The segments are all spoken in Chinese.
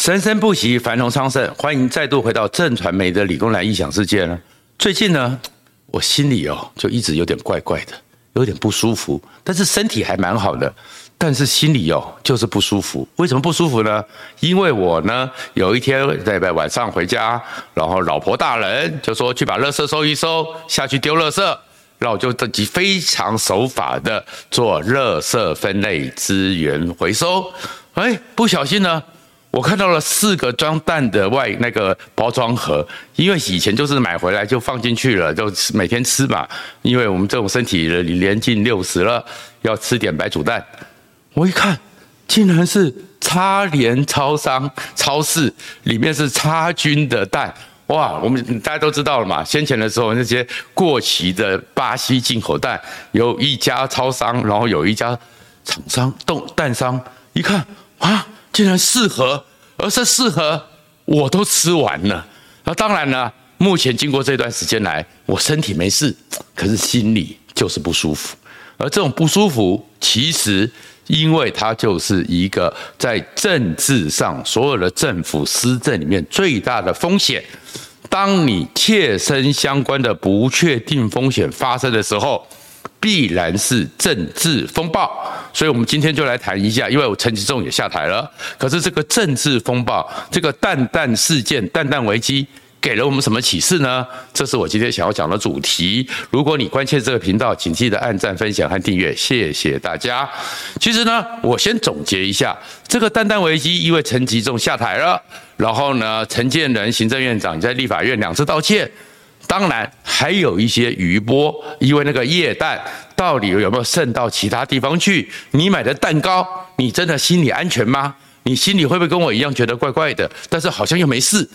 生生不息，繁荣昌盛。欢迎再度回到正传媒的理工男异想世界呢。最近呢，我心里哦就一直有点怪怪的，有点不舒服。但是身体还蛮好的，但是心里哦就是不舒服。为什么不舒服呢？因为我呢有一天在晚上回家，然后老婆大人就说去把垃圾收一收，下去丢垃圾，那我就自己非常守法的做垃圾分类资源回收。哎，不小心呢。我看到了四个装蛋的外那个包装盒，因为以前就是买回来就放进去了，就每天吃嘛。因为我们这种身体年近六十了，要吃点白煮蛋。我一看，竟然是叉联超商超市里面是叉菌的蛋，哇！我们大家都知道了嘛，先前的时候那些过期的巴西进口蛋，有一家超商，然后有一家厂商冻蛋商，一看啊。竟然四盒，而这四盒我都吃完了。那当然了，目前经过这段时间来，我身体没事，可是心里就是不舒服。而这种不舒服，其实因为它就是一个在政治上所有的政府施政里面最大的风险。当你切身相关的不确定风险发生的时候，必然是政治风暴，所以我们今天就来谈一下。因为我陈吉仲也下台了，可是这个政治风暴，这个蛋蛋事件、蛋蛋危机，给了我们什么启示呢？这是我今天想要讲的主题。如果你关切这个频道，请记得按赞、分享和订阅，谢谢大家。其实呢，我先总结一下这个蛋蛋危机，因为陈吉仲下台了，然后呢，陈建仁行政院长在立法院两次道歉。当然，还有一些余波，因为那个液氮到底有没有渗到其他地方去？你买的蛋糕，你真的心里安全吗？你心里会不会跟我一样觉得怪怪的？但是好像又没事，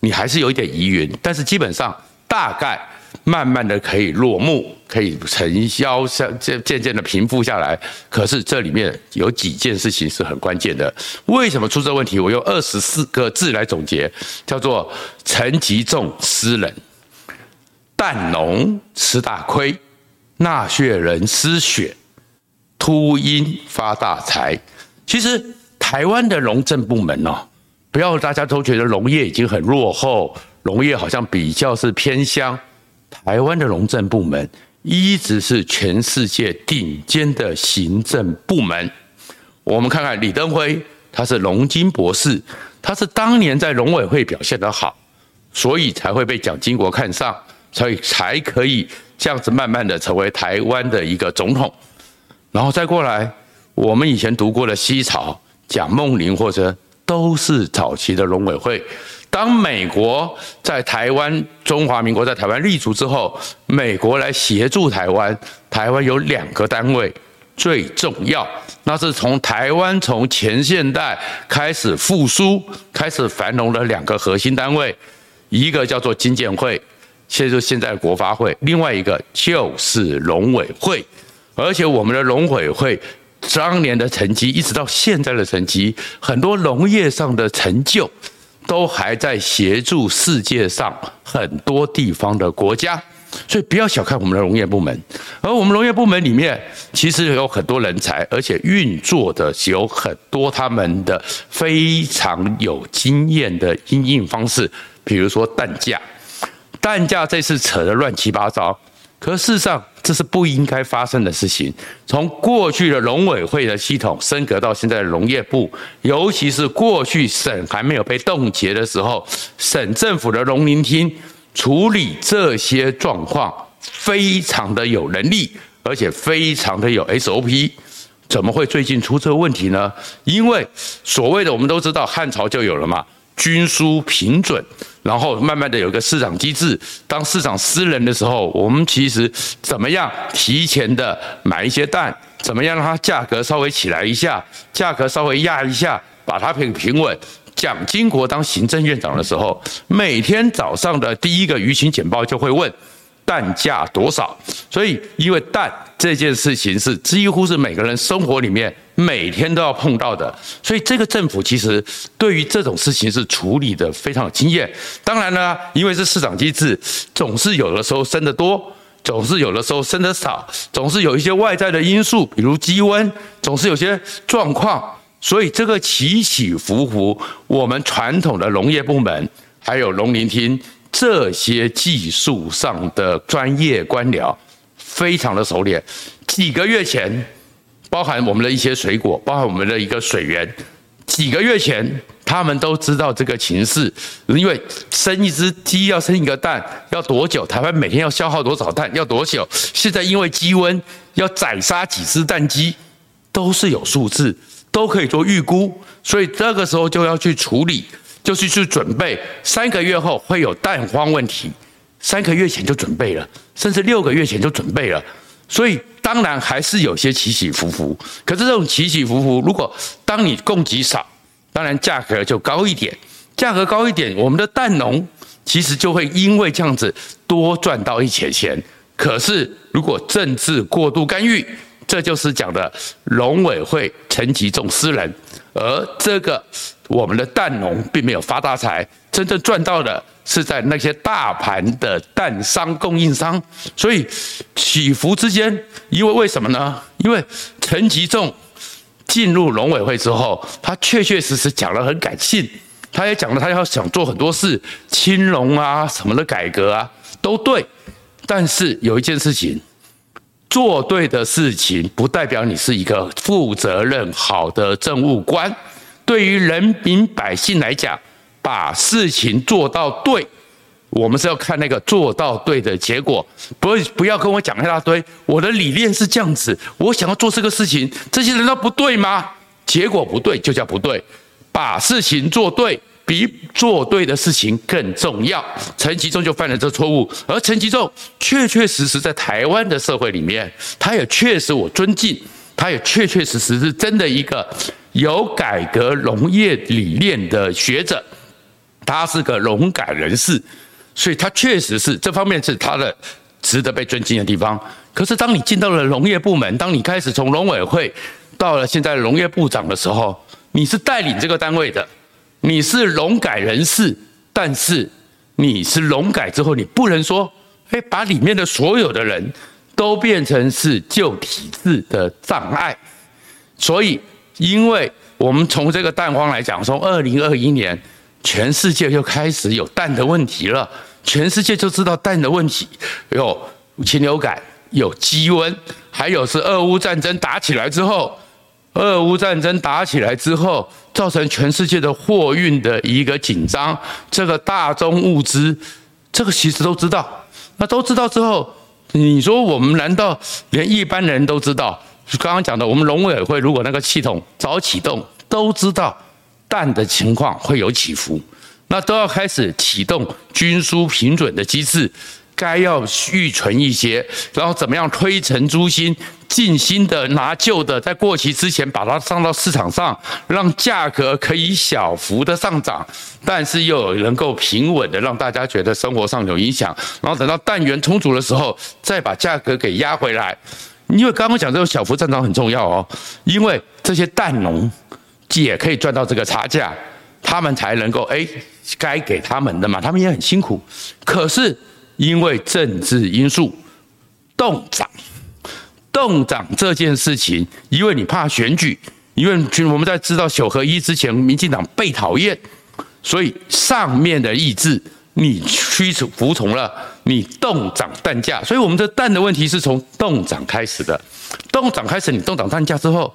你还是有一点疑云。但是基本上，大概慢慢的可以落幕，可以尘嚣渐渐渐的平复下来。可是这里面有几件事情是很关键的。为什么出这问题？我用二十四个字来总结，叫做陈吉仲失人。蛋农吃大亏，纳税人失血，秃鹰发大财。其实台湾的农政部门哦，不要大家都觉得农业已经很落后，农业好像比较是偏乡。台湾的农政部门一直是全世界顶尖的行政部门。我们看看李登辉，他是农经博士，他是当年在农委会表现得好，所以才会被蒋经国看上。所以才可以这样子慢慢的成为台湾的一个总统，然后再过来，我们以前读过的西草、蒋梦麟或者都是早期的农委会。当美国在台湾、中华民国在台湾立足之后，美国来协助台湾，台湾有两个单位最重要，那是从台湾从前现代开始复苏、开始繁荣的两个核心单位，一个叫做经建会。现在就现在国发会，另外一个就是农委会，而且我们的农委会当年的成绩，一直到现在的成绩，很多农业上的成就，都还在协助世界上很多地方的国家，所以不要小看我们的农业部门。而我们农业部门里面，其实有很多人才，而且运作的有很多他们的非常有经验的因应方式，比如说蛋价。蛋价这次扯得乱七八糟，可事实上这是不应该发生的事情。从过去的农委会的系统升格到现在的农业部，尤其是过去省还没有被冻结的时候，省政府的农林厅处理这些状况非常的有能力，而且非常的有 SOP。怎么会最近出这个问题呢？因为所谓的我们都知道汉朝就有了嘛。均输平准，然后慢慢的有个市场机制。当市场失人的时候，我们其实怎么样提前的买一些蛋，怎么样让它价格稍微起来一下，价格稍微压一下，把它平平稳。蒋经国当行政院长的时候，每天早上的第一个舆情简报就会问。蛋价多少？所以，因为蛋这件事情是几乎是每个人生活里面每天都要碰到的，所以这个政府其实对于这种事情是处理的非常有经验。当然呢，因为是市场机制，总是有的时候升得多，总是有的时候升得少，总是有一些外在的因素，比如鸡瘟，总是有些状况。所以这个起起伏伏，我们传统的农业部门还有农林厅这些技术上的专业官僚，非常的熟练。几个月前，包含我们的一些水果，包含我们的一个水源，几个月前他们都知道这个情势，因为生一只鸡要生一个蛋要多久？台湾每天要消耗多少蛋？要多久？现在因为鸡瘟要宰杀几只蛋鸡，都是有数字，都可以做预估，所以这个时候就要去处理，就是去准备，三个月后会有蛋荒问题，三个月前就准备了，甚至六个月前就准备了。所以当然还是有些起起伏伏，可是这种起起伏伏，如果当你供给少，当然价格就高一点，价格高一点，我们的蛋农其实就会因为这样子多赚到一些钱。可是如果政治过度干预，这就是讲的农委会陈吉仲私人，而这个我们的蛋农并没有发大财，真正赚到的。是在那些大盘的蛋商供应商，所以起伏之间，因为为什么呢？因为陈吉仲进入农委会之后，他确确实实讲得很感性，他也讲了他要想做很多事，青农啊什么的改革啊都对，但是有一件事情，做对的事情不代表你是一个负责任好的政务官，对于人民百姓来讲。把事情做到对，我们是要看那个做到对的结果，不不要跟我讲一大堆。我的理念是这样子，我想要做这个事情，这些人都不对吗？结果不对就叫不对，把事情做对比做对的事情更重要。陈吉仲就犯了这错误，而陈吉仲确确实实在台湾的社会里面，他也确实我尊敬，他也确确实实是真的一个有改革农业理念的学者。他是个农改人士，所以他确实是这方面是他的值得被尊敬的地方。可是，当你进到了农业部门，当你开始从农委会到了现在农业部长的时候，你是带领这个单位的，你是农改人士，但是你是农改之后，你不能说，哎，把里面的所有的人都变成是旧体制的障碍。所以，因为我们从这个蛋荒来讲，从二零二一年。全世界又开始有蛋的问题了，全世界就知道蛋的问题，有禽流感，有鸡瘟，还有是俄乌战争打起来之后，俄乌战争打起来之后，造成全世界的货运的一个紧张，这个大宗物资，这个其实都知道，那都知道之后，你说我们难道连一般人都知道？刚刚讲的，我们农委会如果那个系统早启动，都知道。蛋的情况会有起伏，那都要开始启动均输平准的机制，该要预存一些，然后怎么样推陈出新，尽新的拿旧的，在过期之前把它上到市场上，让价格可以小幅的上涨，但是又能够平稳的让大家觉得生活上有影响，然后等到蛋源充足的时候，再把价格给压回来。因为刚刚讲这个小幅上涨很重要哦，因为这些蛋农。也可以赚到这个差价，他们才能够哎，该给他们的嘛，他们也很辛苦。可是因为政治因素，冻涨，冻涨这件事情，因为你怕选举，因为我们在知道九合一之前，民进党被讨厌，所以上面的意志你屈从服从了，你冻涨蛋价，所以我们的蛋的问题是从冻涨开始的，冻涨开始，你冻涨蛋价之后，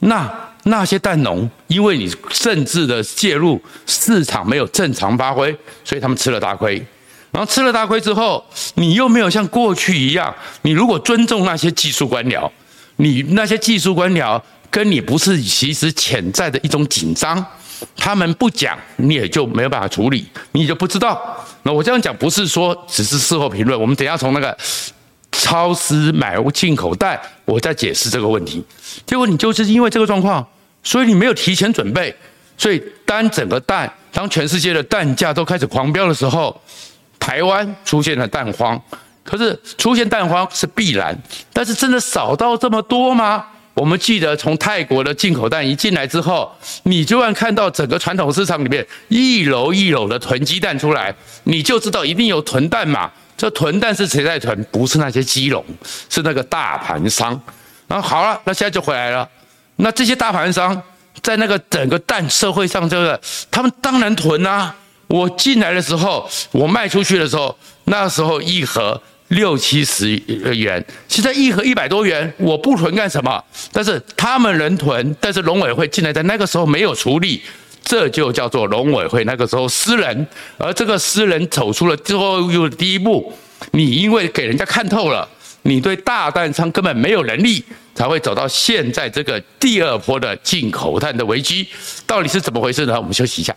那。那些蛋农，因为你政治的介入，市场没有正常发挥，所以他们吃了大亏。然后吃了大亏之后，你又没有像过去一样，你如果尊重那些技术官僚，你那些技术官僚跟你不是其实潜在的一种紧张，他们不讲，你也就没有办法处理，你就不知道。那我这样讲不是说只是事后评论，我们等下从那个。超市买进口蛋，我在解释这个问题。结果你就是因为这个状况，所以你没有提前准备，所以当整个蛋，当全世界的蛋价都开始狂飙的时候，台湾出现了蛋荒。可是出现蛋荒是必然，但是真的少到这么多吗？我们记得从泰国的进口蛋一进来之后，你就算看到整个传统市场里面一篓一篓的囤鸡蛋出来，你就知道一定有囤蛋嘛。这囤蛋是谁在囤？不是那些鸡农，是那个大盘商。然后好了，那现在就回来了。那这些大盘商在那个整个蛋社会上，这个他们当然囤啊。我进来的时候，我卖出去的时候，那时候一盒六七十元，现在一盒一百多元，我不囤干什么？但是他们人囤，但是农委会进来在那个时候没有处理，这就叫做农委会那个时候私人，而这个私人走出了最后又第一步，你因为给人家看透了。你对大蛋仓根本没有能力，才会走到现在这个第二波的进口蛋的危机，到底是怎么回事呢？我们休息一下。